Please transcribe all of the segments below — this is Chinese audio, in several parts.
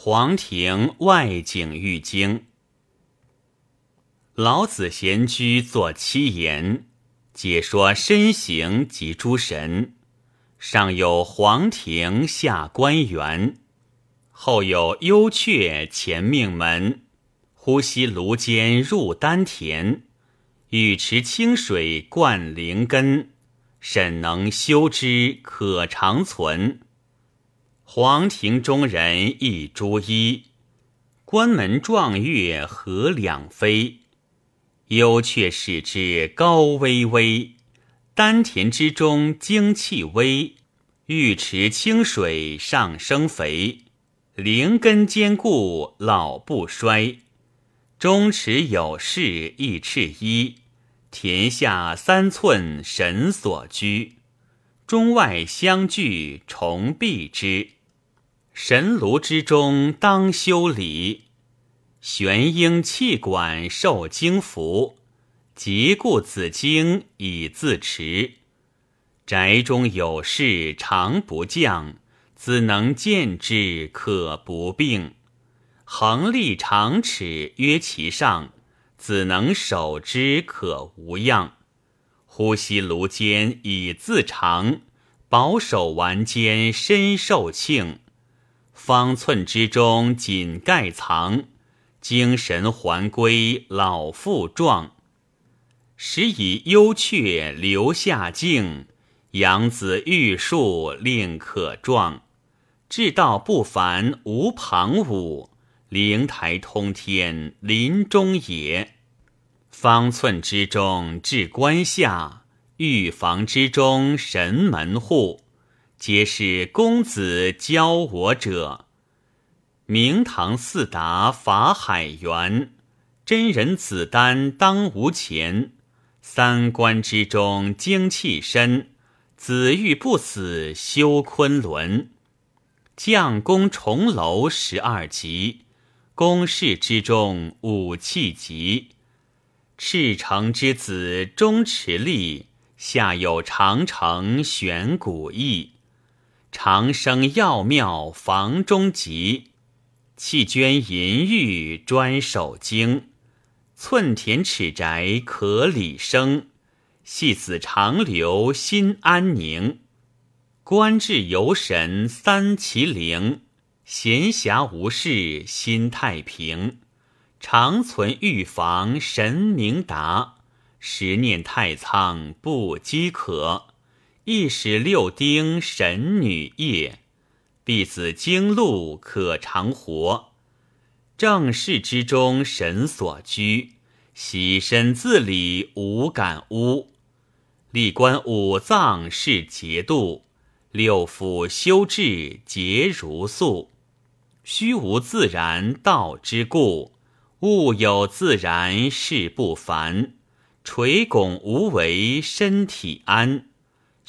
黄庭外景玉经。老子闲居作七言，解说身形及诸神。上有黄庭，下关元，后有幽阙，前命门。呼吸炉间入丹田，玉池清水灌灵根。审能修之，可长存。黄庭中人一朱衣，关门壮月何两飞？幽雀使之高巍巍，丹田之中精气微，玉池清水上升肥，灵根坚固老不衰。中池有事一赤衣，田下三寸神所居，中外相聚重避之。神炉之中当修理，玄阴气管受精服，即故子经以自持。宅中有事常不降，子能见之可不病。横立长尺约其上，子能守之可无恙。呼吸炉间以自长，保守丸间身受庆。方寸之中锦盖藏，精神还归老复壮。时以幽阙留下静，养子玉树令可壮。志道不凡无旁骛，灵台通天林中也。方寸之中至关下，玉房之中神门户。皆是公子教我者。明堂四达法海源，真人子丹当无前。三关之中精气深，子欲不死修昆仑。将功重楼十二级，宫室之中五气极。赤诚之子钟池力，下有长城悬古意。长生药妙房中集，弃捐银玉专守经。寸田尺宅可理生，戏子长留心安宁。观至游神三齐灵，闲暇无事心太平。长存玉房神明达，十念太仓不饥渴。一使六丁神女业，婢子经路可长活。正室之中神所居，洗身自理无感污。历观五脏是节度，六腑修治节如素。虚无自然道之故，物有自然事不凡。垂拱无为身体安。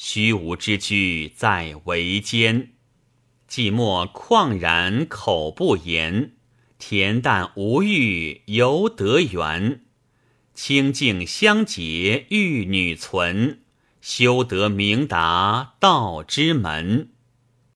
虚无之居在维间，寂寞旷然口不言，恬淡无欲犹得缘。清净相结玉女存，修得明达道之门。